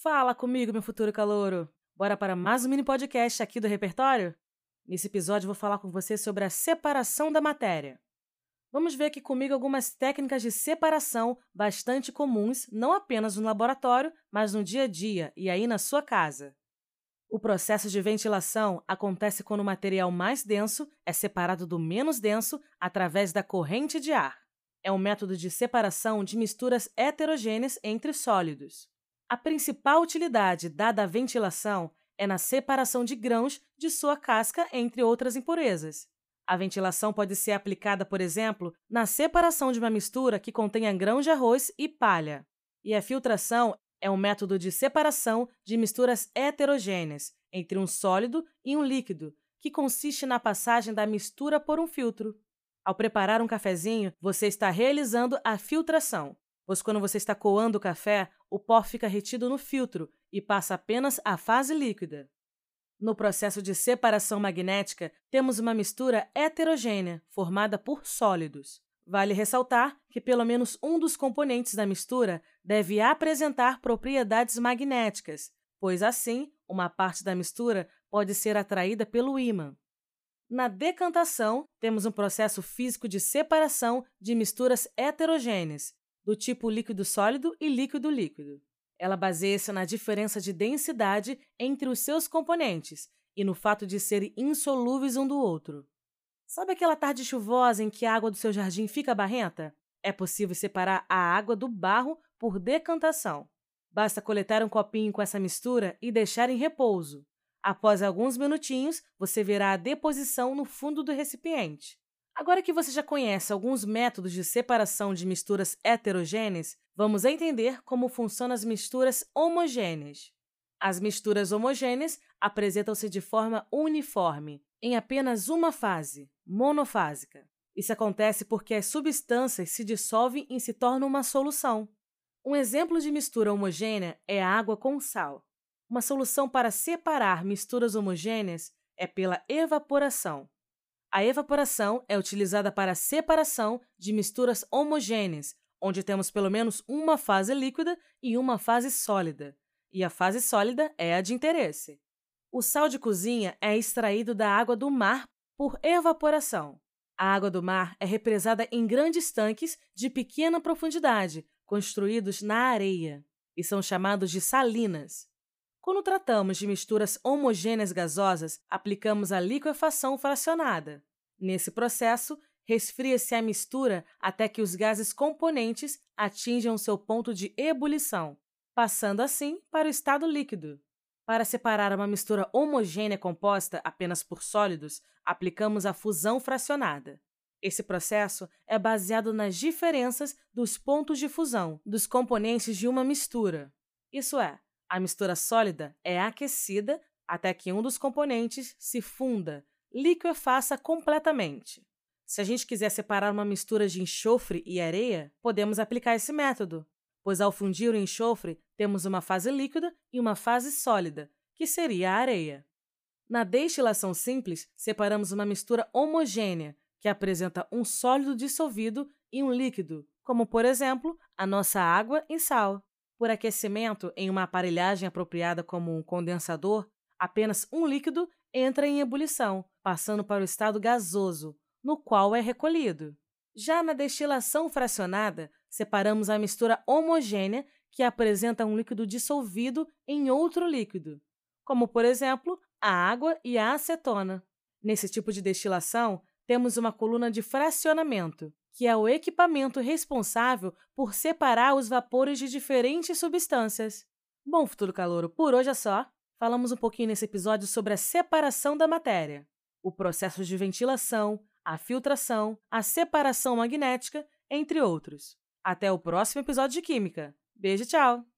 Fala comigo, meu futuro calouro! Bora para mais um mini podcast aqui do repertório? Nesse episódio vou falar com você sobre a separação da matéria. Vamos ver aqui comigo algumas técnicas de separação bastante comuns, não apenas no laboratório, mas no dia a dia e aí na sua casa. O processo de ventilação acontece quando o material mais denso é separado do menos denso através da corrente de ar. É um método de separação de misturas heterogêneas entre sólidos. A principal utilidade dada à ventilação é na separação de grãos de sua casca entre outras impurezas. A ventilação pode ser aplicada, por exemplo, na separação de uma mistura que contenha grãos de arroz e palha. E a filtração é um método de separação de misturas heterogêneas entre um sólido e um líquido, que consiste na passagem da mistura por um filtro. Ao preparar um cafezinho, você está realizando a filtração pois quando você está coando o café, o pó fica retido no filtro e passa apenas à fase líquida. No processo de separação magnética, temos uma mistura heterogênea, formada por sólidos. Vale ressaltar que pelo menos um dos componentes da mistura deve apresentar propriedades magnéticas, pois assim, uma parte da mistura pode ser atraída pelo ímã. Na decantação, temos um processo físico de separação de misturas heterogêneas, do tipo líquido sólido e líquido líquido. Ela baseia-se na diferença de densidade entre os seus componentes e no fato de serem insolúveis um do outro. Sabe aquela tarde chuvosa em que a água do seu jardim fica barrenta? É possível separar a água do barro por decantação. Basta coletar um copinho com essa mistura e deixar em repouso. Após alguns minutinhos, você verá a deposição no fundo do recipiente. Agora que você já conhece alguns métodos de separação de misturas heterogêneas, vamos entender como funcionam as misturas homogêneas. As misturas homogêneas apresentam-se de forma uniforme, em apenas uma fase, monofásica. Isso acontece porque as substâncias se dissolvem e se tornam uma solução. Um exemplo de mistura homogênea é a água com sal. Uma solução para separar misturas homogêneas é pela evaporação. A evaporação é utilizada para a separação de misturas homogêneas, onde temos pelo menos uma fase líquida e uma fase sólida, e a fase sólida é a de interesse. O sal de cozinha é extraído da água do mar por evaporação. A água do mar é represada em grandes tanques de pequena profundidade, construídos na areia, e são chamados de salinas. Quando tratamos de misturas homogêneas gasosas, aplicamos a liquefação fracionada. Nesse processo, resfria-se a mistura até que os gases componentes atinjam seu ponto de ebulição, passando assim para o estado líquido. Para separar uma mistura homogênea composta apenas por sólidos, aplicamos a fusão fracionada. Esse processo é baseado nas diferenças dos pontos de fusão dos componentes de uma mistura. Isso é, a mistura sólida é aquecida até que um dos componentes se funda, liquefaça completamente. Se a gente quiser separar uma mistura de enxofre e areia, podemos aplicar esse método, pois ao fundir o enxofre, temos uma fase líquida e uma fase sólida, que seria a areia. Na destilação simples, separamos uma mistura homogênea, que apresenta um sólido dissolvido e um líquido, como por exemplo a nossa água e sal. Por aquecimento em uma aparelhagem apropriada como um condensador, apenas um líquido entra em ebulição, passando para o estado gasoso, no qual é recolhido. Já na destilação fracionada, separamos a mistura homogênea que apresenta um líquido dissolvido em outro líquido, como por exemplo a água e a acetona. Nesse tipo de destilação, temos uma coluna de fracionamento, que é o equipamento responsável por separar os vapores de diferentes substâncias. Bom, futuro calouro, por hoje é só. Falamos um pouquinho nesse episódio sobre a separação da matéria, o processo de ventilação, a filtração, a separação magnética, entre outros. Até o próximo episódio de Química. Beijo, tchau!